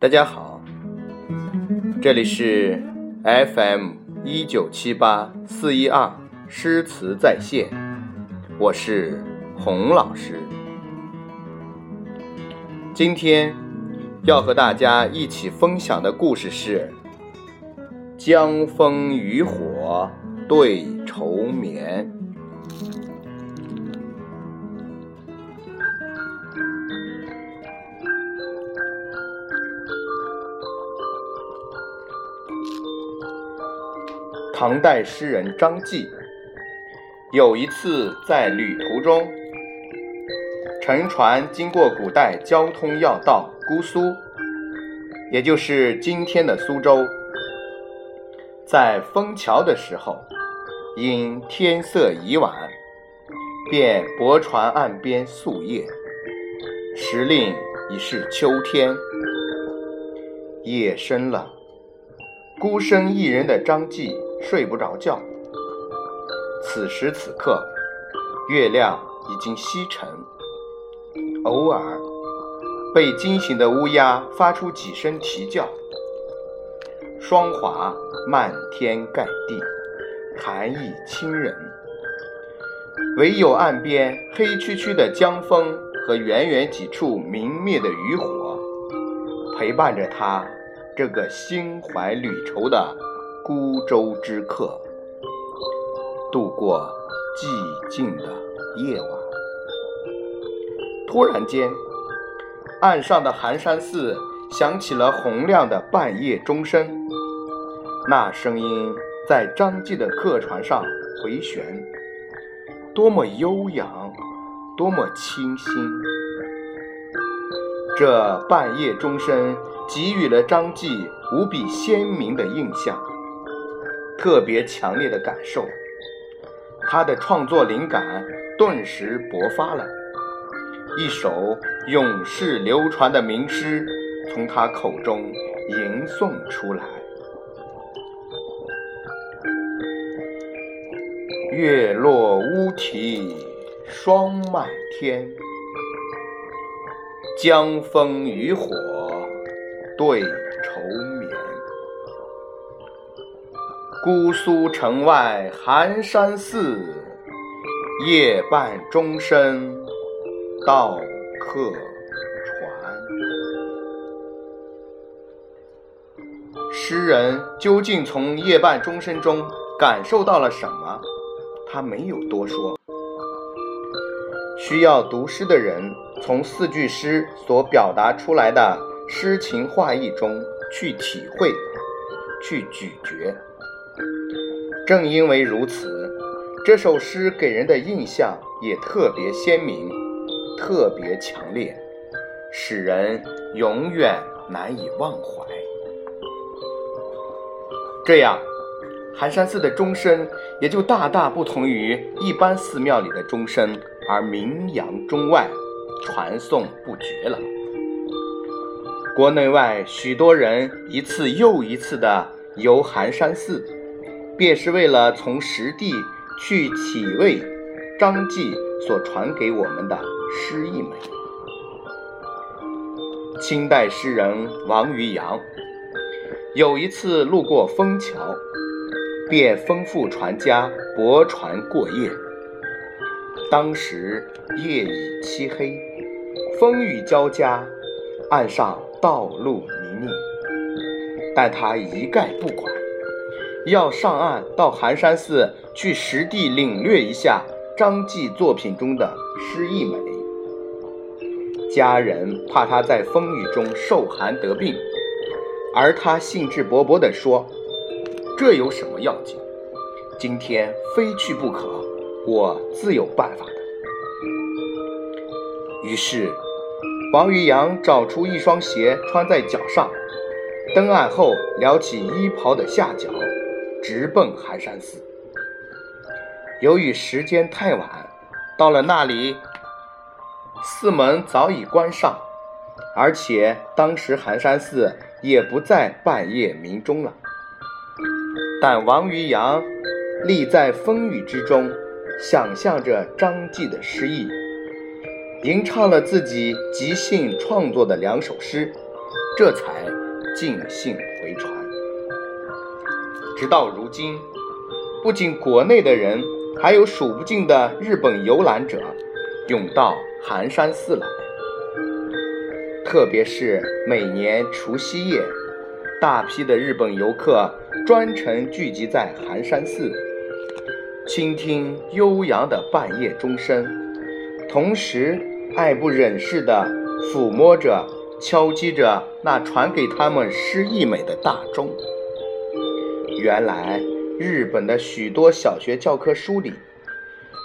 大家好，这里是 FM 一九七八四一二诗词在线，我是洪老师。今天要和大家一起分享的故事是《江枫渔火对愁眠》。唐代诗人张继有一次在旅途中，乘船经过古代交通要道姑苏，也就是今天的苏州。在枫桥的时候，因天色已晚，便泊船岸边宿夜。时令已是秋天，夜深了，孤身一人的张继。睡不着觉。此时此刻，月亮已经西沉，偶尔被惊醒的乌鸦发出几声啼叫。霜华漫天盖地，寒意侵人，唯有岸边黑黢黢的江风和远远几处明灭的渔火，陪伴着他这个心怀旅愁的。孤舟之客，度过寂静的夜晚。突然间，岸上的寒山寺响起了洪亮的半夜钟声，那声音在张继的客船上回旋，多么悠扬，多么清新。这半夜钟声给予了张继无比鲜明的印象。特别强烈的感受，他的创作灵感顿时勃发了，一首永世流传的名诗从他口中吟诵出来：“月落乌啼霜满天，江枫渔火对愁眠。”姑苏城外寒山寺，夜半钟声到客船。诗人究竟从夜半钟声中感受到了什么？他没有多说。需要读诗的人从四句诗所表达出来的诗情画意中去体会，去咀嚼。正因为如此，这首诗给人的印象也特别鲜明，特别强烈，使人永远难以忘怀。这样，寒山寺的钟声也就大大不同于一般寺庙里的钟声，而名扬中外，传颂不绝了。国内外许多人一次又一次的游寒山寺。便是为了从实地去体味张继所传给我们的诗意美。清代诗人王渔洋有一次路过枫桥，便吩咐船家泊船过夜。当时夜已漆黑，风雨交加，岸上道路泥泞，但他一概不管。要上岸到寒山寺去实地领略一下张继作品中的诗意美。家人怕他在风雨中受寒得病，而他兴致勃勃地说：“这有什么要紧？今天非去不可，我自有办法的。”于是，王渔洋找出一双鞋穿在脚上，登岸后撩起衣袍的下角。直奔寒山寺。由于时间太晚，到了那里，寺门早已关上，而且当时寒山寺也不在半夜鸣钟了。但王渔洋立在风雨之中，想象着张继的诗意，吟唱了自己即兴创作的两首诗，这才尽兴回传。直到如今，不仅国内的人，还有数不尽的日本游览者涌到寒山寺来。特别是每年除夕夜，大批的日本游客专程聚集在寒山寺，倾听悠扬的半夜钟声，同时爱不忍释地抚摸着、敲击着那传给他们诗意美的大钟。原来，日本的许多小学教科书里，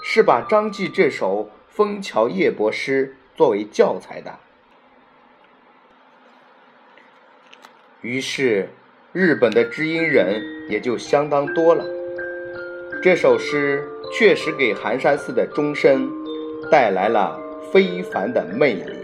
是把张继这首《枫桥夜泊》诗作为教材的。于是，日本的知音人也就相当多了。这首诗确实给寒山寺的钟声带来了非凡的魅力。